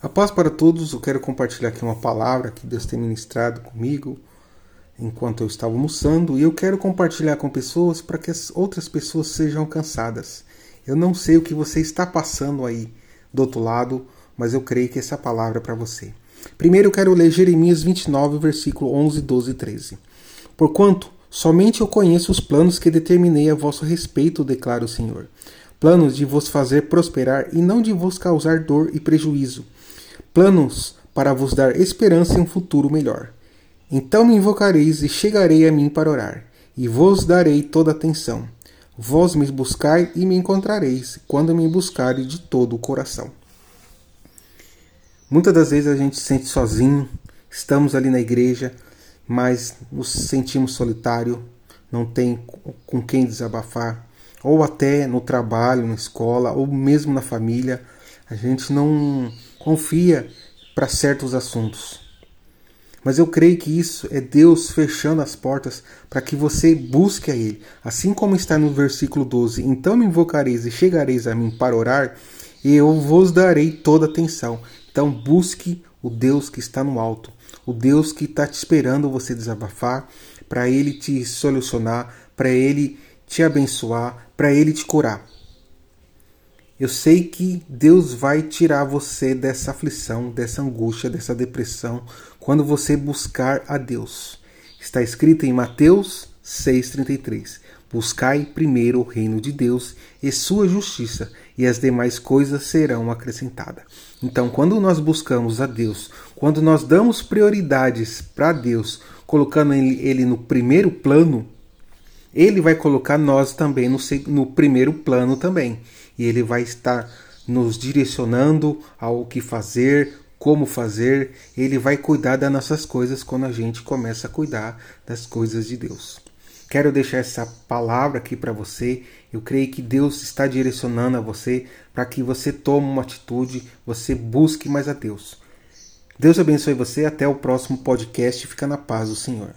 A paz para todos, eu quero compartilhar aqui uma palavra que Deus tem ministrado comigo enquanto eu estava almoçando e eu quero compartilhar com pessoas para que as outras pessoas sejam alcançadas. Eu não sei o que você está passando aí do outro lado, mas eu creio que essa palavra é para você. Primeiro eu quero ler Jeremias 29, versículo 11, 12 e 13. Porquanto somente eu conheço os planos que determinei a vosso respeito, declara o Senhor. Planos de vos fazer prosperar e não de vos causar dor e prejuízo planos para vos dar esperança em um futuro melhor. Então me invocareis e chegarei a mim para orar, e vos darei toda atenção. Vós me buscai e me encontrareis, quando me buscarem de todo o coração. Muitas das vezes a gente se sente sozinho, estamos ali na igreja, mas nos sentimos solitário, não tem com quem desabafar, ou até no trabalho, na escola, ou mesmo na família, a gente não confia para certos assuntos. Mas eu creio que isso é Deus fechando as portas para que você busque a Ele. Assim como está no versículo 12: Então me invocareis e chegareis a mim para orar, e eu vos darei toda atenção. Então busque o Deus que está no alto, o Deus que está te esperando você desabafar, para Ele te solucionar, para Ele te abençoar, para Ele te curar. Eu sei que Deus vai tirar você dessa aflição, dessa angústia, dessa depressão, quando você buscar a Deus. Está escrito em Mateus 6,33: Buscai primeiro o reino de Deus e sua justiça, e as demais coisas serão acrescentadas. Então, quando nós buscamos a Deus, quando nós damos prioridades para Deus, colocando Ele no primeiro plano, Ele vai colocar nós também no, no primeiro plano também e ele vai estar nos direcionando ao que fazer, como fazer, ele vai cuidar das nossas coisas quando a gente começa a cuidar das coisas de Deus. Quero deixar essa palavra aqui para você. Eu creio que Deus está direcionando a você para que você tome uma atitude, você busque mais a Deus. Deus abençoe você. Até o próximo podcast. Fica na paz do Senhor.